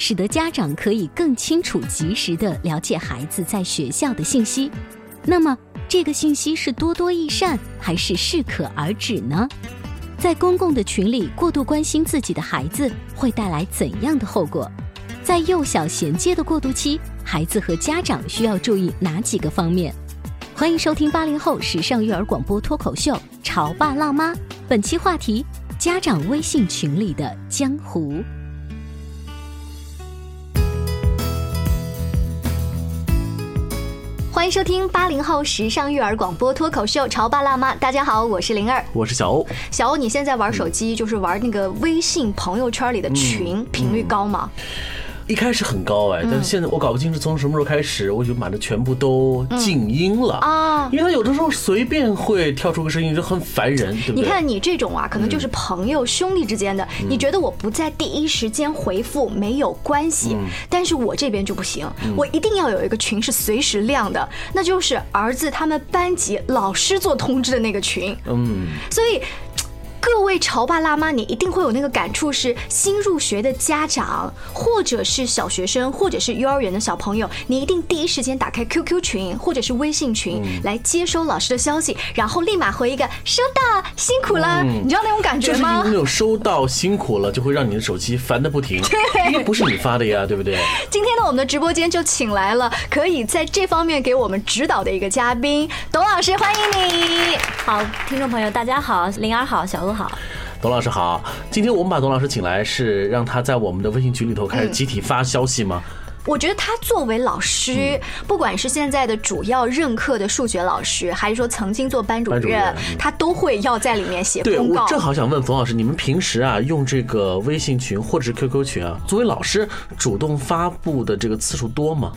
使得家长可以更清楚、及时地了解孩子在学校的信息。那么，这个信息是多多益善，还是适可而止呢？在公共的群里过度关心自己的孩子，会带来怎样的后果？在幼小衔接的过渡期，孩子和家长需要注意哪几个方面？欢迎收听八零后时尚育儿广播脱口秀《潮爸辣妈》，本期话题。家长微信群里的江湖，欢迎收听八零后时尚育儿广播脱口秀《潮爸辣妈》。大家好，我是灵儿，我是小欧。小欧，你现在玩手机就是玩那个微信朋友圈里的群，频率高吗？一开始很高哎，但是现在我搞不清是从什么时候开始，我就把它全部都静音了。啊，因为它有的时候随便会跳出个声音，就很烦人，对不对？你看你这种啊，可能就是朋友兄弟之间的，你觉得我不在第一时间回复没有关系，但是我这边就不行，我一定要有一个群是随时亮的，那就是儿子他们班级老师做通知的那个群，嗯，所以。各位潮爸辣妈，你一定会有那个感触：是新入学的家长，或者是小学生，或者是幼儿园的小朋友，你一定第一时间打开 QQ 群或者是微信群来接收老师的消息，然后立马回一个收到，辛苦了。你知道那种感觉吗？就是那种收到辛苦了，就会让你的手机烦的不停。因为不是你发的呀，对不对？今天呢，我们的直播间就请来了可以在这方面给我们指导的一个嘉宾，董老师，欢迎你。好，听众朋友，大家好，灵儿好，小好，董老师好。今天我们把董老师请来，是让他在我们的微信群里头开始集体发消息吗？我觉得他作为老师，不管是现在的主要任课的数学老师，还是说曾经做班主任，他都会要在里面写公告。我正好想问冯老师，你们平时啊用这个微信群或者是 QQ 群啊，作为老师主动发布的这个次数多吗？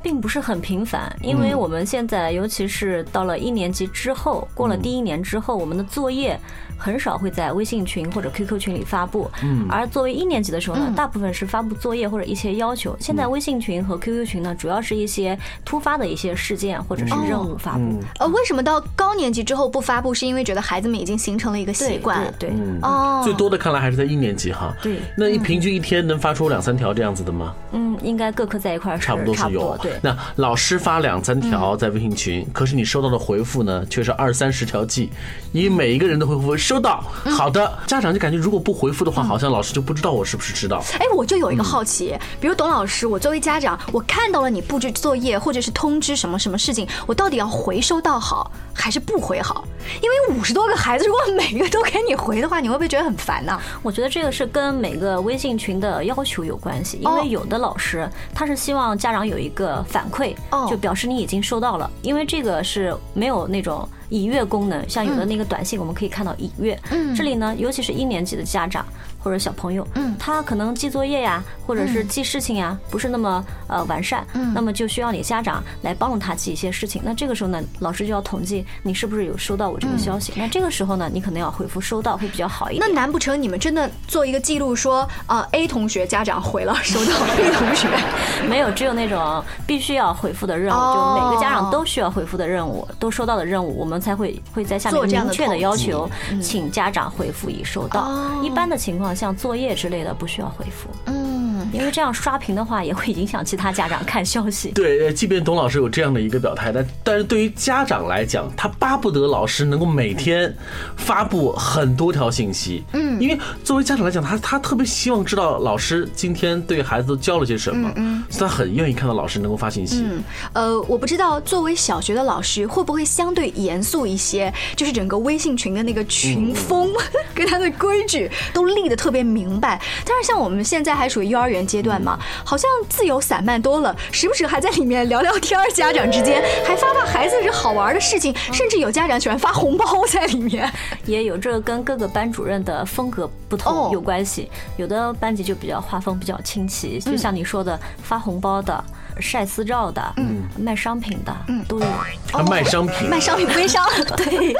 并不是很频繁，因为我们现在尤其是到了一年级之后，过了第一年之后，我们的作业。很少会在微信群或者 QQ 群里发布，嗯而作为一年级的时候呢，大部分是发布作业或者一些要求。现在微信群和 QQ 群呢，主要是一些突发的一些事件或者是任务发布。呃，为什么到高年级之后不发布？是因为觉得孩子们已经形成了一个习惯。对，哦，最多的看来还是在一年级哈。对，那一平均一天能发出两三条这样子的吗？嗯，应该各科在一块儿差不多是有。对，那老师发两三条在微信群，可是你收到的回复呢，却是二三十条计，以每一个人的回复收到。好的，家长就感觉如果不回复的话，好像老师就不知道我是不是知道。哎，我就有一个好奇，比如董老师，我作为家长，我看到了你布置作业或者是通知什么什么事情，我到底要回收到好还是不回好？因为五十多个孩子，如果每个都给你回的话，你会不会觉得很烦呢？我觉得这个是跟每个微信群的要求有关系，因为有的老师他是希望家长有一个反馈，就表示你已经收到了，因为这个是没有那种。已阅功能，像有的那个短信，我们可以看到已阅。嗯，这里呢，尤其是一年级的家长。或者小朋友，嗯，他可能记作业呀，或者是记事情呀，不是那么呃完善，嗯，那么就需要你家长来帮助他记一些事情。那这个时候呢，老师就要统计你是不是有收到我这个消息。那这个时候呢，你可能要回复收到会比较好一点。那难不成你们真的做一个记录说，呃，A 同学家长回了收到，B 同学 没有？只有那种必须要回复的任务，就每个家长都需要回复的任务，都收到的任务，我们才会会在下面明确的要求，请家长回复已收到。一般的情况。像作业之类的不需要回复。嗯，因为这样刷屏的话也会影响其他家长看消息。对，即便董老师有这样的一个表态，但但是对于家长来讲，他巴不得老师能够每天发布很多条信息。嗯，因为作为家长来讲，他他特别希望知道老师今天对孩子都教了些什么，嗯，所以他很愿意看到老师能够发信息。嗯，呃，我不知道作为小学的老师会不会相对严肃一些，就是整个微信群的那个群风 跟他的规矩都立得特别明白。但是像我们现在还属于幼儿园阶段嘛，好像自由散漫多了，时不时还在里面聊聊天，家长之间还发发孩子这好玩的事情，甚至有家长喜欢发红包在里面。也有这跟各个班主任的风格不同有关系，有的班级就比较画风比较清奇，就像你说的发红包的。晒私照的，嗯，卖商品的，嗯，都有。他卖商品，卖商品微商，对。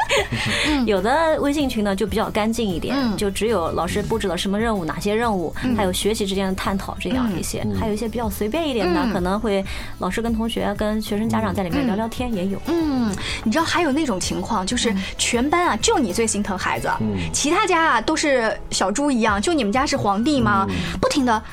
有的微信群呢就比较干净一点，就只有老师布置了什么任务，哪些任务，还有学习之间的探讨这样一些。还有一些比较随便一点的，可能会老师跟同学、跟学生家长在里面聊聊天也有。嗯，你知道还有那种情况，就是全班啊就你最心疼孩子，其他家啊都是小猪一样，就你们家是皇帝吗？不停的，董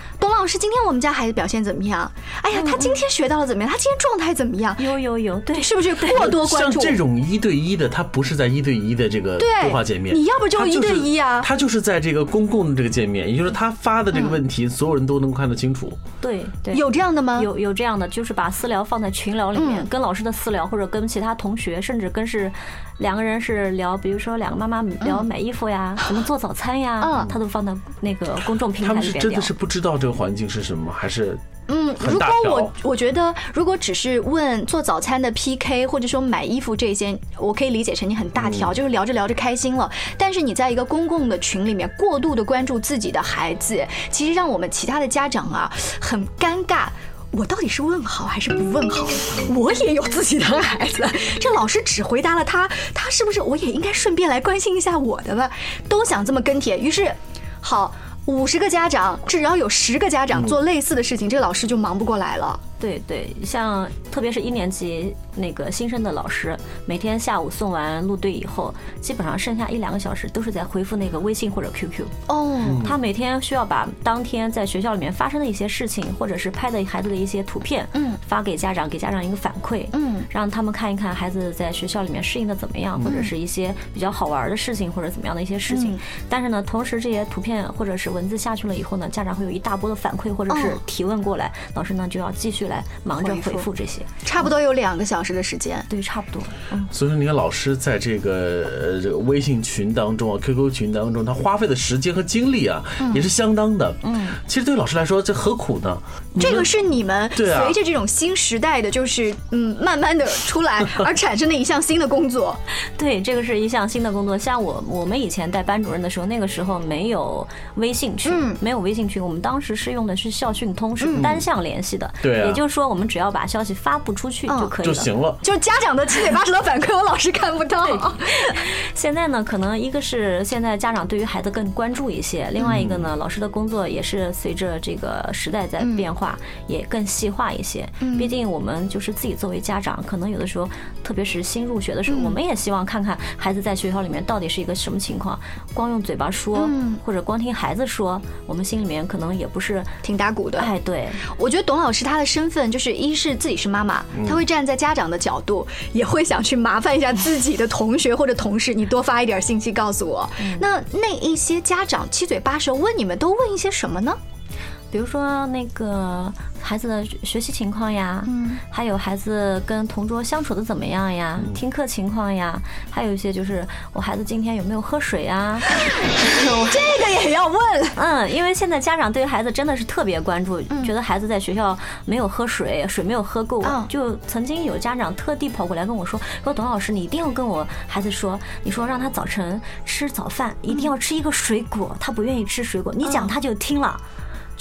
老师，今天我们家孩子表现怎么样？哎呀，他今今天学到了怎么样？他今天状态怎么样？有有有，对，是不是过多关注？像这种一对一的，他不是在一对一的这个对话界面，你要不就一对一啊？他就是在这个公共的这个界面，也就是他发的这个问题，所有人都能看得清楚。对对，有这样的吗？有有这样的，就是把私聊放在群聊里面，跟老师的私聊，或者跟其他同学，甚至跟是两个人是聊，比如说两个妈妈聊买衣服呀，怎么做早餐呀，他都放到那个公众平台里边。他们是真的是不知道这个环境是什么，还是？嗯，如果我我觉得，如果只是问做早餐的 PK，或者说买衣服这些，我可以理解成你很大条，就是聊着聊着开心了。但是你在一个公共的群里面过度的关注自己的孩子，其实让我们其他的家长啊很尴尬。我到底是问好还是不问好？我也有自己的孩子，这老师只回答了他，他是不是我也应该顺便来关心一下我的吧？都想这么跟帖，于是好。五十个家长，只要有十个家长做类似的事情，这个老师就忙不过来了。对对，像特别是一年级那个新生的老师，每天下午送完路队以后，基本上剩下一两个小时都是在回复那个微信或者 QQ。哦，他每天需要把当天在学校里面发生的一些事情，或者是拍的孩子的一些图片，嗯，发给家长，给家长一个反馈，嗯，让他们看一看孩子在学校里面适应的怎么样，或者是一些比较好玩的事情，或者怎么样的一些事情。但是呢，同时这些图片或者是文字下去了以后呢，家长会有一大波的反馈或者是提问过来，老师呢就要继续。来忙着回复这些，差不多有两个小时的时间，对，差不多。嗯，所以说，你看老师在这个呃这个微信群当中啊，QQ 群当中，他花费的时间和精力啊，也是相当的。嗯，其实对老师来说，这何苦呢？这个是你们随着这种新时代的，就是嗯，慢慢的出来 而产生的一项新的工作。对，这个是一项新的工作。像我我们以前带班主任的时候，那个时候没有微信群，没有微信群，我们当时是用的是校讯通，是单向联系的。对，也就。就是说，我们只要把消息发布出去就可以了，就行了。就是家长的七嘴八舌的反馈，我老是看不到。现在呢，可能一个是现在家长对于孩子更关注一些，另外一个呢，老师的工作也是随着这个时代在变化，也更细化一些。毕竟我们就是自己作为家长，可能有的时候，特别是新入学的时候，我们也希望看看孩子在学校里面到底是一个什么情况。光用嘴巴说，或者光听孩子说，我们心里面可能也不是挺打鼓的。哎，对，我觉得董老师他的身份就是一是自己是妈妈，他会站在家长的角度，也会想去麻烦一下自己的同学或者同事，你多发一点信息告诉我。那那一些家长七嘴八舌问你们，都问一些什么呢？比如说那个孩子的学习情况呀，嗯，还有孩子跟同桌相处的怎么样呀，听课情况呀，还有一些就是我孩子今天有没有喝水啊？这个也要问。嗯，因为现在家长对孩子真的是特别关注，觉得孩子在学校没有喝水，水没有喝够，就曾经有家长特地跑过来跟我说，说董老师，你一定要跟我孩子说，你说让他早晨吃早饭一定要吃一个水果，他不愿意吃水果，你讲他就听了。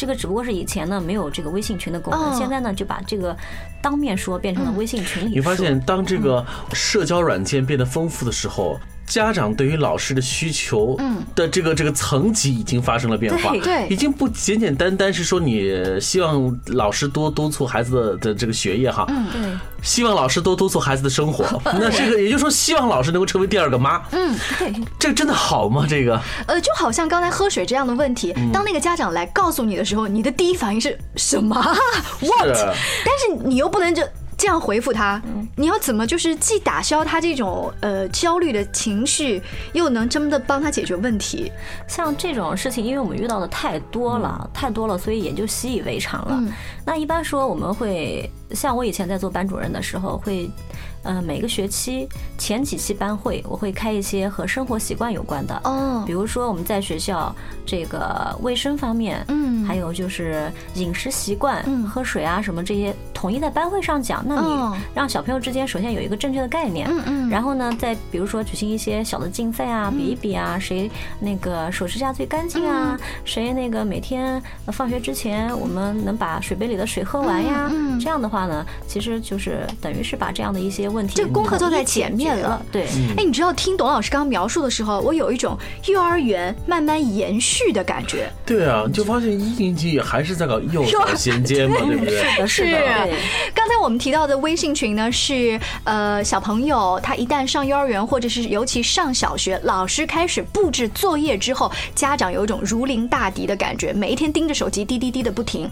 这个只不过是以前呢没有这个微信群的功能，现在呢就把这个当面说变成了微信群里。你发现当这个社交软件变得丰富的时候。家长对于老师的需求的这个这个层级已经发生了变化，对对。已经不简简单单是说你希望老师多督促孩子的的这个学业哈，嗯对，希望老师多督促孩子的生活，那这个也就是说，希望老师能够成为第二个妈，嗯，对，这个真的好吗？这个？呃，就好像刚才喝水这样的问题，当那个家长来告诉你的时候，你的第一反应是什么？What？但是你又不能这这样回复他，你要怎么就是既打消他这种呃焦虑的情绪，又能真的帮他解决问题？像这种事情，因为我们遇到的太多了，太多了，所以也就习以为常了。那一般说，我们会像我以前在做班主任的时候，会呃每个学期前几期班会，我会开一些和生活习惯有关的。哦比如说我们在学校这个卫生方面，嗯还有就是饮食习惯，嗯喝水啊什么这些，统一在班会上讲。那哦你让小朋友之间首先有一个正确的概念，嗯嗯然后呢，再比如说举行一些小的竞赛啊，比一比啊，谁那个手指甲最干净啊，嗯谁那个每天呃放学之前我们能把水杯里的水喝完呀。嗯嗯这样的话呢，其实就是等于是把这样的一些问题这个功课做在前面了。对，哎，你知道听董老师刚刚描述的时候，我有一种幼儿园慢慢延续的感觉。对啊，你就发现一年级还是在搞幼小衔接嘛，对不对？是的，是的，刚才我们提到的微信群呢，是呃小朋友他一旦上幼儿园，或者是尤其上小学，老师开始布置作业之后，家长有一种如临大敌的感觉，每一天盯着手机滴滴滴的不停。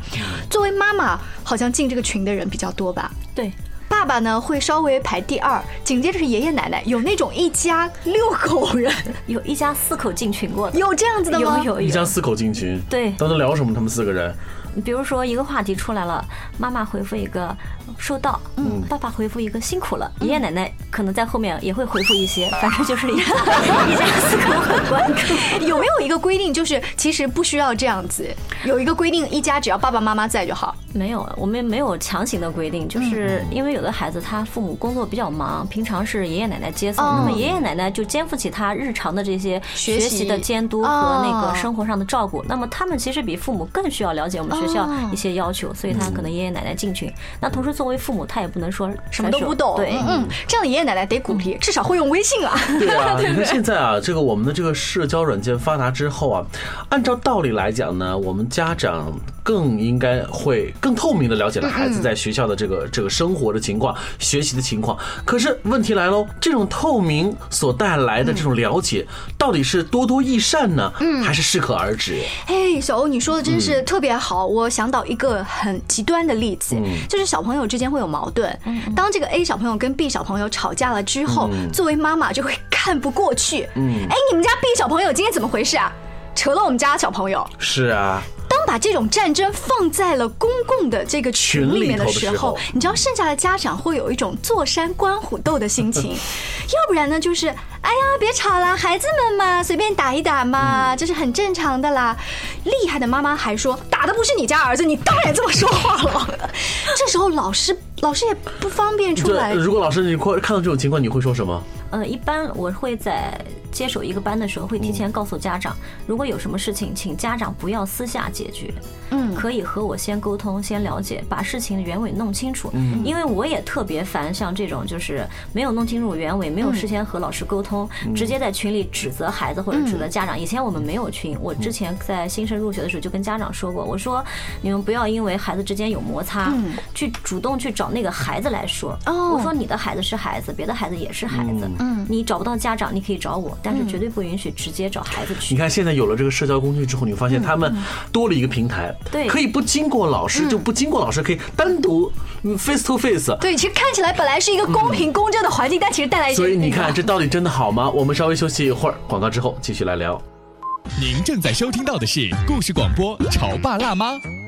作为妈妈妈，好像进这个群的人比较多吧？对，爸爸呢会稍微排第二，紧接着是爷爷奶奶，有那种一家六口人，有一家四口进群过的，有这样子的吗？有有有。一家四口进群，对都能聊什么？他们四个人，比如说一个话题出来了，妈妈回复一个收到，嗯，爸爸回复一个辛苦了，爷爷奶奶可能在后面也会回复一些，反正就是一家 一家四口很关注。有没有一个规定，就是其实不需要这样子？有一个规定，一家只要爸爸妈妈在就好。没有，我们没有强行的规定，就是因为有的孩子他父母工作比较忙，平常是爷爷奶奶接送，哦那么爷爷奶奶就肩负起他日常的这些学习的监督和哦那个生活上的照顾。那么他们其实比父母更需要了解我们学校一些要求，所以他可能爷爷奶奶进群。那同时作为父母，他也不能说什么都不懂，对，嗯，这样的爷爷奶奶得鼓励，至少会用微信啊。对啊，你看现在啊，这个我们的这个社交软件发达之后啊，按照道理来讲呢，我们家长更应该会更透明的了解了孩子在学校的这个这个生活的情况、学习的情况。可是问题来喽，这种透明所带来的这种了解，到底是多多益善呢，还是适可而止？哎，小欧，你说的真是特别好。我想到一个很极端的例子，就是小朋友之间会有矛盾。当这个 A 小朋友跟 B 小朋友吵架了之后，作为妈妈就会看不过去。嗯哎，你们家 B 小朋友今天怎么回事啊？扯了我们家小朋友。是啊，当把这种战争放在了公共的这个群里面的时候你知道剩下的家长会有一种坐山观虎斗的心情，要不然呢就是哎呀别吵啦，孩子们嘛随便打一打嘛，这是很正常的啦。厉害的妈妈还说打的不是你家儿子，你当然这么说话了。这时候老师老师也不方便出来，如果老师你看看到这种情况，你会说什么？呃，一般我会在接手一个班的时候，会提前告诉家长，如果有什么事情，请家长不要私下解决，嗯。可以和我先沟通，先了解，把事情的原委弄清楚。嗯，因为我也特别烦像这种就是没有弄清楚原委，没有事先和老师沟通，直接在群里指责孩子或者指责家长。以前我们没有群，我之前在新生入学的时候就跟家长说过，我说你们不要因为孩子之间有摩擦，去主动去找那个孩子来说。哦我说你的孩子是孩子，别的孩子也是孩子。嗯你找不到家长，你可以找我，但是绝对不允许直接找孩子去。你看现在有了这个社交工具之后，你发现他们多了一个平台，对可以不经过老师，就不经过老师，可以单独嗯 face to face。对，其实看起来本来是一个公平公正的环境，但其实带来一些所以你看，这到底真的好吗？我们稍微休息一会儿，广告之后继续来聊。您正在收听到的是故事广播《潮爸辣妈》。《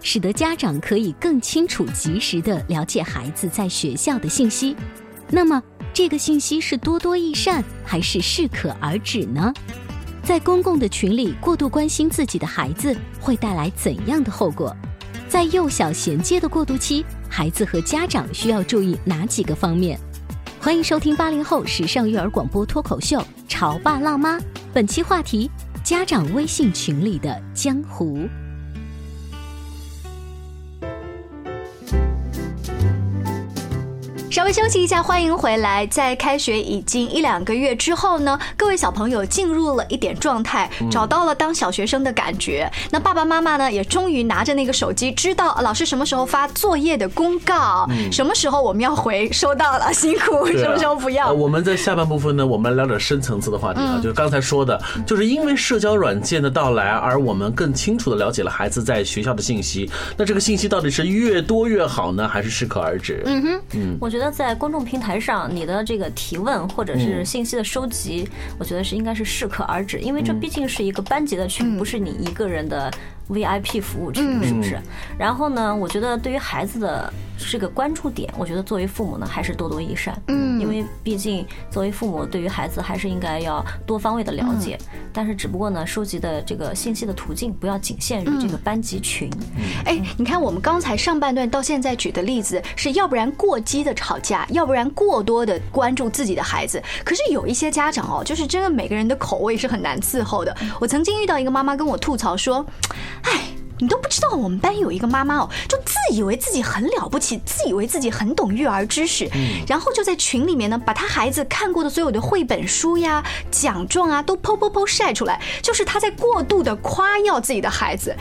使得家长可以更清楚、及时的了解孩子在学校的信息。那么，这个信息是多多益善，还是适可而止呢？在公共的群里过度关心自己的孩子，会带来怎样的后果？在幼小衔接的过渡期，孩子和家长需要注意哪几个方面？欢迎收听八零后时尚育儿广播脱口秀《潮爸辣妈》，本期话题：家长微信群里的江湖。稍微休息一下，欢迎回来。在开学已经一两个月之后呢，各位小朋友进入了一点状态，找到了当小学生的感觉。那爸爸妈妈呢，也终于拿着那个手机，知道老师什么时候发作业的公告，什么时候我们要回，收到了，辛苦，什么时候不要。我们在下半部分呢，我们聊点深层次的话题啊，就是刚才说的，就是因为社交软件的到来，而我们更清楚的了解了孩子在学校的信息。那这个信息到底是越多越好呢，还是适可而止？嗯哼，嗯，我觉得。在公众平台上，你的这个提问或者是信息的收集，我觉得是应该是适可而止，因为这毕竟是一个班级的群，不是你一个人的。VIP 服务群是不是？然后呢？我觉得对于孩子的这个关注点，我觉得作为父母呢，还是多多益善。嗯，因为毕竟作为父母，对于孩子还是应该要多方位的了解。但是只不过呢，收集的这个信息的途径不要仅限于这个班级群。哎，你看我们刚才上半段到现在举的例子，是要不然过激的吵架，要不然过多的关注自己的孩子。可是有一些家长哦，就是真的每个人的口味是很难伺候的。我曾经遇到一个妈妈跟我吐槽说。哎，你都不知道，我们班有一个妈妈哦，就自以为自己很了不起，自以为自己很懂育儿知识，然后就在群里面呢，把她孩子看过的所有的绘本书呀、奖状啊，都剖剖剖晒出来，就是她在过度的夸耀自己的孩子。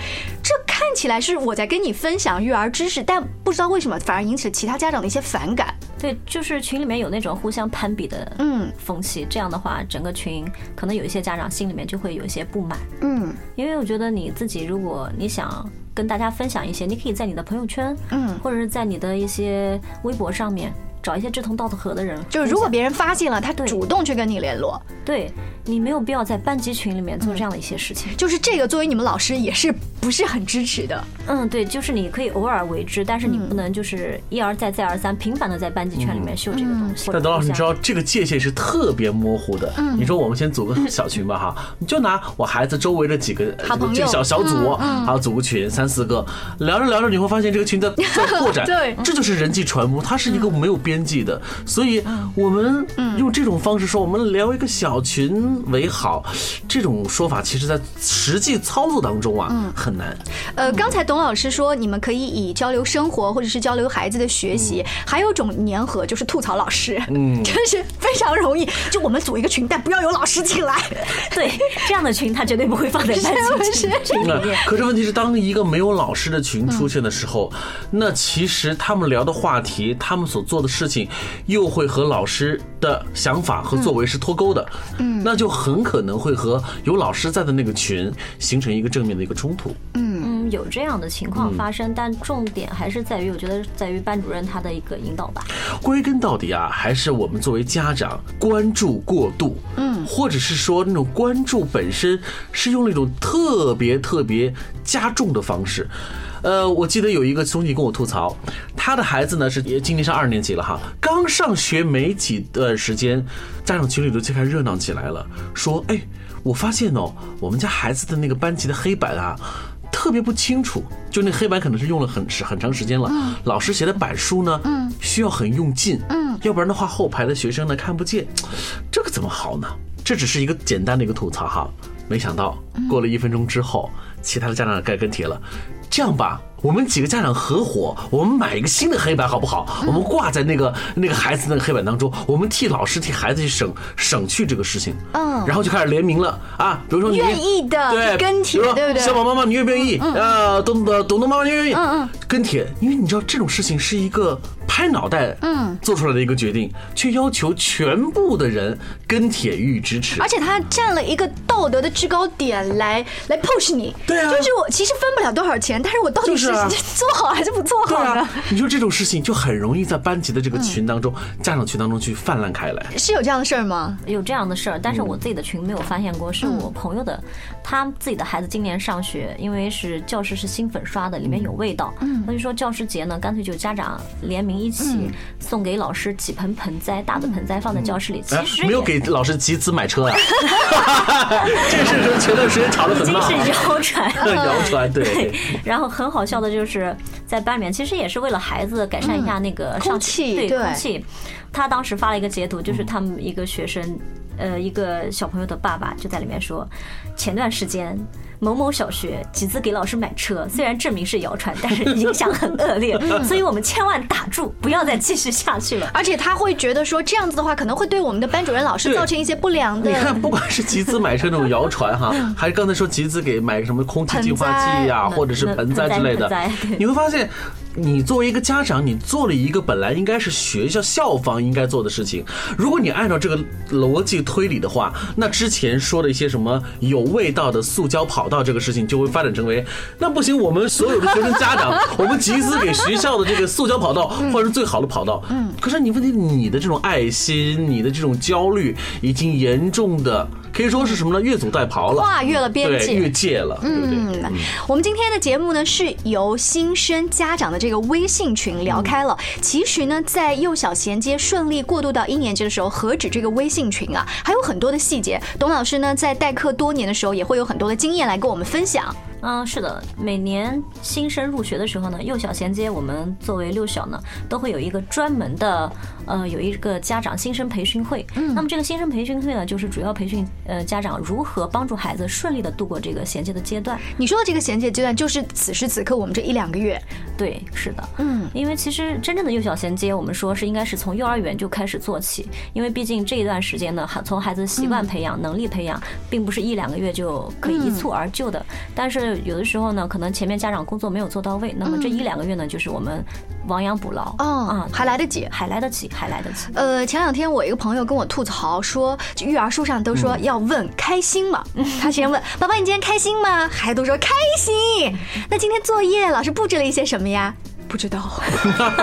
这看起来是我在跟你分享育儿知识，但不知道为什么反而引起了其他家长的一些反感。对，就是群里面有那种互相攀比的嗯风气，这样的话，整个群可能有一些家长心里面就会有一些不满。嗯，因为我觉得你自己，如果你想跟大家分享一些，你可以在你的朋友圈，嗯，或者是在你的一些微博上面。找一些志同道合的人，就是如果别人发现了，他主动去跟你联络，对你没有必要在班级群里面做这样的一些事情。就是这个，作为你们老师也是不是很支持的。嗯，对，就是你可以偶尔为之，但是你不能就是一而再再而三频繁的在班级圈里面秀这个东西。但董老师，你知道这个界限是特别模糊的。嗯，你说我们先组个小群吧，哈，你就拿我孩子周围的几个这个小小组，还有组个群，三四个，聊着聊着你会发现这个群在在扩展。对，这就是人际传播，它是一个没有边。边际的，所以我们用这种方式说，我们聊一个小群为好，这种说法其实在实际操作当中啊很难。呃，刚才董老师说，你们可以以交流生活或者是交流孩子的学习，还有种粘合就是吐槽老师，嗯，真是非常容易。就我们组一个群，但不要有老师进来。对，这样的群他绝对不会放在班级 群里面。可是问题是，当一个没有老师的群出现的时候，那其实他们聊的话题，他们所做的事。事情又会和老师的想法和作为是脱钩的，嗯，那就很可能会和有老师在的那个群形成一个正面的一个冲突。嗯嗯，有这样的情况发生，但重点还是在于，我觉得在于班主任他的一个引导吧。归根到底啊，还是我们作为家长关注过度，嗯，或者是说那种关注本身是用那种特别特别加重的方式。呃，我记得有一个兄弟跟我吐槽，他的孩子呢是也今年上二年级了哈，刚上学没几段时间，家长群里头就开始热闹起来了，说，哎，我发现哦，我们家孩子的那个班级的黑板啊，特别不清楚，就那黑板可能是用了很很长时间了，老师写的板书呢，嗯，需要很用劲，嗯，要不然的话后排的学生呢看不见，这个怎么好呢？这只是一个简单的一个吐槽哈，没想到过了一分钟之后，其他的家长该跟帖了。这样吧，我们几个家长合伙，我们买一个新的黑板好不好？我们挂在那个那个孩子那个黑板当中，我们替老师替孩子去省省去这个事情。嗯，然后就开始联名了啊，比如说你愿意的对跟帖，对不对？小宝妈妈，你愿不愿意？啊，东东东东妈妈，你愿意？嗯嗯，跟帖，因为你知道这种事情是一个。拍脑袋，嗯，做出来的一个决定，却要求全部的人跟帖予以支持，而且他占了一个道德的制高点来来 push 你。对啊，就是我其实分不了多少钱，但是我到底是做好还是不做好呢？你说这种事情就很容易在班级的这个群当中，家长群当中去泛滥开来。是有这样的事儿吗？有这样的事儿，但是我自己的群没有发现过，是我朋友的，他自己的孩子今年上学，因为是教室是新粉刷的，里面有味道，嗯，所以说教师节呢，干脆就家长联名一起送给老师几盆盆栽，大的盆栽放在教室里。其实没有给老师集资买车啊，这事是前段时间吵得很闹，已经是谣传，谣传对。然后很好笑的就是在班里面，其实也是为了孩子改善一下那个上气，对空气。他当时发了一个截图，就是他们一个学生，呃，一个小朋友的爸爸就在里面说，前段时间。某某小学集资给老师买车，虽然证明是谣传，但是影响很恶劣，所以我们千万打住，不要再继续下去了。而且他会觉得说这样子的话，可能会对我们的班主任老师造成一些不良的。你看，不管是集资买车那种谣传哈，还是刚才说集资给买什么空气净化器呀，或者是盆栽之类的，你会发现，你作为一个家长，你做了一个本来应该是学校校方应该做的事情。如果你按照这个逻辑推理的话，那之前说的一些什么有味道的塑胶跑。道这个事情就会发展成为，那不行，我们所有的学生家长，我们集资给学校的这个塑胶跑道换成最好的跑道。嗯，可是你问题，你的这种爱心，你的这种焦虑，已经严重的。可以说是什么呢？越俎代庖了，跨越了边界，越界了。嗯，我们今天的节目呢，是由新生家长的这个微信群聊开了。其实呢，在幼小衔接顺利过渡到一年级的时候，何止这个微信群啊，还有很多的细节。董老师呢，在代课多年的时候，也会有很多的经验来跟我们分享。嗯，是的，每年新生入学的时候呢，幼小衔接我们作为六小呢，都会有一个专门的，呃，有一个家长新生培训会。嗯，那么这个新生培训会呢，就是主要培训呃家长如何帮助孩子顺利的度过这个衔接的阶段。你说的这个衔接阶段，就是此时此刻我们这一两个月。对，是的，嗯，因为其实真正的幼小衔接，我们说是应该是从幼儿园就开始做起，因为毕竟这一段时间呢，从孩子习惯培养、能力培养，并不是一两个月就可以一蹴而就的，但是。有的时候呢，可能前面家长工作没有做到位，那么这一两个月呢，就是我们亡羊补牢啊，还来得及，还来得及，还来得及。呃，前两天我一个朋友跟我吐槽说，育儿书上都说要问开心吗？他先问宝宝，你今天开心吗？孩子都说开心。那今天作业老师布置了一些什么呀？不知道，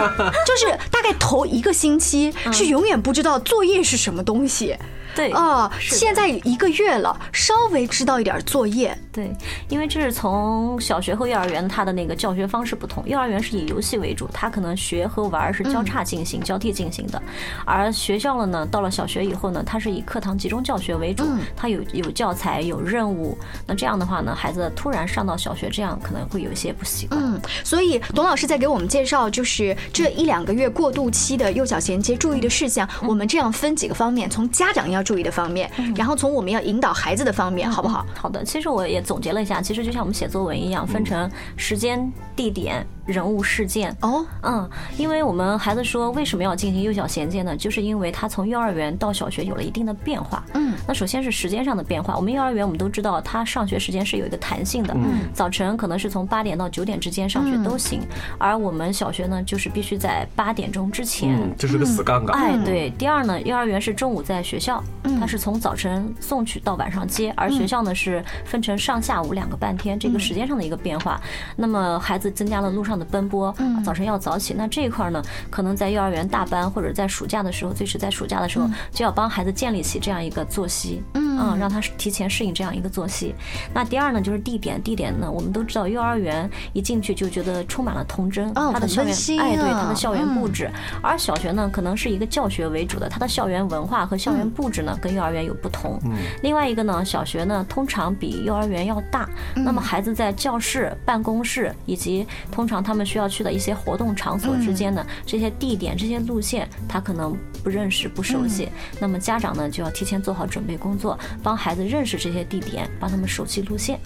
就是大概头一个星期是永远不知道作业是什么东西。对啊，现在一个月了，稍微知道一点作业。对，因为这是从小学和幼儿园，它的那个教学方式不同。幼儿园是以游戏为主，他可能学和玩是交叉进行、交替进行的。而学校了呢，到了小学以后呢，它是以课堂集中教学为主，它有有教材、有任务。那这样的话呢，孩子突然上到小学，这样可能会有一些不习惯。嗯，所以董老师在给我们介绍，就是这一两个月过渡期的幼小衔接注意的事项。我们这样分几个方面，从家长要。注意的方面，然后从我们要引导孩子的方面，好不好？好的，其实我也总结了一下，其实就像我们写作文一样，分成时间、地点。人物事件哦，嗯，因为我们孩子说为什么要进行幼小衔接呢？就是因为他从幼儿园到小学有了一定的变化。嗯，那首先是时间上的变化。我们幼儿园我们都知道，他上学时间是有一个弹性的，嗯，早晨可能是从八点到九点之间上学都行。而我们小学呢，就是必须在八点钟之前，这是个死杠杠。哎，对。第二呢，幼儿园是中午在学校，他是从早晨送去到晚上接，而学校呢是分成上下午两个半天，这个时间上的一个变化。那么孩子增加了路上的奔波，早晨要早起，那这一块呢，可能在幼儿园大班或者在暑假的时候，最迟在暑假的时候，就要帮孩子建立起这样一个作息，嗯，让他提前适应这样一个作息。那第二呢，就是地点，地点呢，我们都知道，幼儿园一进去就觉得充满了童真，他的校园，哎，对，他的校园布置。而小学呢，可能是一个教学为主的，他的校园文化和校园布置呢，跟幼儿园有不同。另外一个呢，小学呢，通常比幼儿园要大，那么孩子在教室、办公室以及通常他们需要。要去的一些活动场所之间的这些地点、这些路线，他可能不认识、不熟悉。那么家长呢，就要提前做好准备工作，帮孩子认识这些地点，帮他们熟悉路线。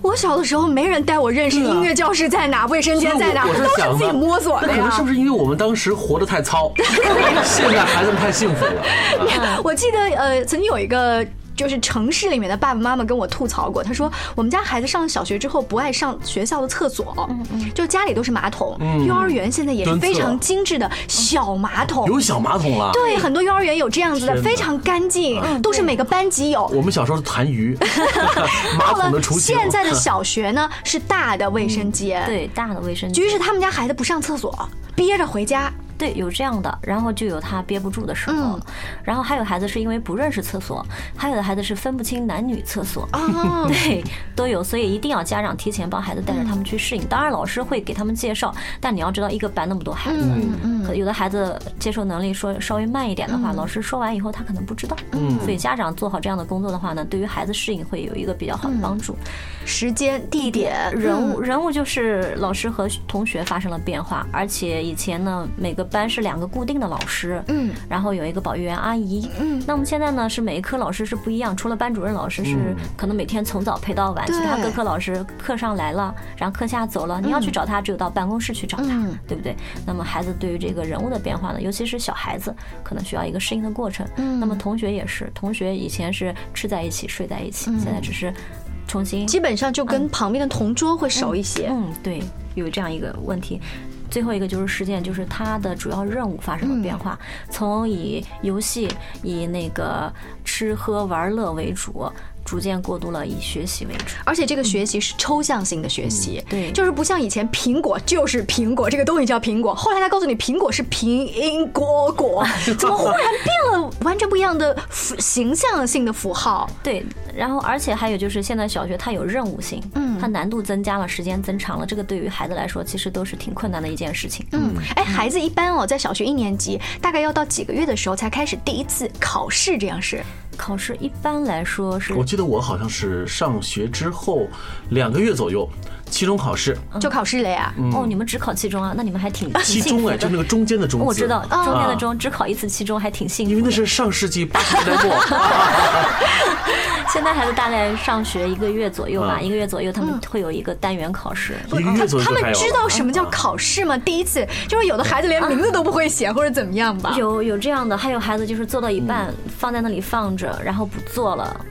我小的时候没人带我认识音乐教室在哪、卫生间在哪，我都是自己摸索的呀。可能是不是因为我们当时活得太糙，现在孩子们太幸福了？我记得呃，曾经有一个。就是城市里面的爸爸妈妈跟我吐槽过，他说我们家孩子上小学之后不爱上学校的厕所，嗯嗯，就家里都是马桶，幼儿园现在也是非常精致的小马桶，有小马桶了，对，很多幼儿园有这样子的，非常干净，都是每个班级有。我们小时候痰盂，马桶的雏形。现在的小学呢是大的卫生间，对，大的卫生间，于是他们家孩子不上厕所，憋着回家。对，有这样的，然后就有他憋不住的时候，然后还有孩子是因为不认识厕所，还有的孩子是分不清男女厕所，对，都有，所以一定要家长提前帮孩子带着他们去适应。当然老师会给他们介绍，但你要知道一个班那么多孩子，有的孩子接受能力说稍微慢一点的话，老师说完以后他可能不知道，所以家长做好这样的工作的话呢，对于孩子适应会有一个比较好的帮助。时间、地点、人物，人物就是老师和同学发生了变化，而且以前呢每个。班是两个固定的老师，嗯，然后有一个保育员阿姨，嗯，那我们现在呢是每一科老师是不一样，除了班主任老师是可能每天从早陪到晚，其他各科老师课上来了，然后课下走了，你要去找他，只有到办公室去找他，对不对？那么孩子对于这个人物的变化呢，尤其是小孩子，可能需要一个适应的过程。嗯，那么同学也是，同学以前是吃在一起睡在一起，现在只是重新，基本上就跟旁边的同桌会熟一些。嗯，对，有这样一个问题。最后一个就是事件，就是它的主要任务发生了变化，从以游戏、以那个吃喝玩乐为主。逐渐过渡了以学习为主，而且这个学习是抽象性的学习，对，就是不像以前苹果就是苹果，这个东西叫苹果。后来他告诉你苹果是平音果果，怎么忽然变了完全不一样的形象性的符号？对，然后而且还有就是现在小学它有任务性，嗯，它难度增加了，时间增长了，这个对于孩子来说其实都是挺困难的一件事情。嗯，哎，孩子一般哦，在小学一年级大概要到几个月的时候才开始第一次考试，这样是？考试一般来说是，我记得我好像是上学之后两个月左右。期中考试就考试了呀？哦，你们只考期中啊？那你们还挺期中哎，就那个中间的中。我知道中间的中只考一次期中还挺幸运。因为那是上世纪八十年代末。现在孩子大概上学一个月左右吧，一个月左右他们会有一个单元考试。一个月左右他们知道什么叫考试吗？第一次就是有的孩子连名字都不会写或者怎么样吧？有有这样的，还有孩子就是做到一半放在那里放着，然后不做了。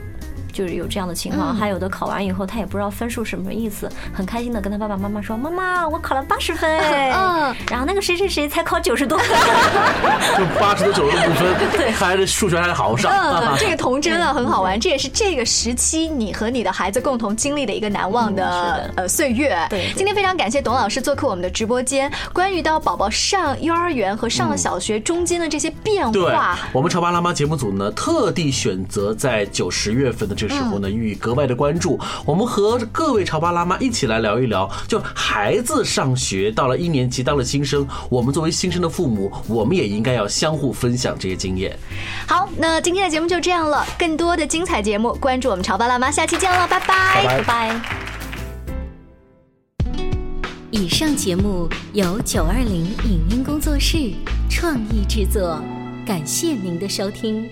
就是有这样的情况，还有的考完以后他也不知道分数什么意思，很开心的跟他爸爸妈妈说：“妈妈，我考了八十分。”嗯，然后那个谁谁谁才考九十多分，就八十多九十多不分，对，孩子数学还得好好上。嗯，这个童真啊很好玩，这也是这个时期你和你的孩子共同经历的一个难忘的呃岁月。对，今天非常感谢董老师做客我们的直播间，关于到宝宝上幼儿园和上了小学中间的这些变化，对，我们潮爸辣妈节目组呢特地选择在九十月份的这。时候呢，予以格外的关注。我们和各位潮爸辣妈一起来聊一聊，就孩子上学到了一年级，当了新生，我们作为新生的父母，我们也应该要相互分享这些经验。好，那今天的节目就这样了。更多的精彩节目，关注我们潮爸辣妈，下期见了，拜拜，拜拜。以上节目由九二零影音工作室创意制作，感谢您的收听。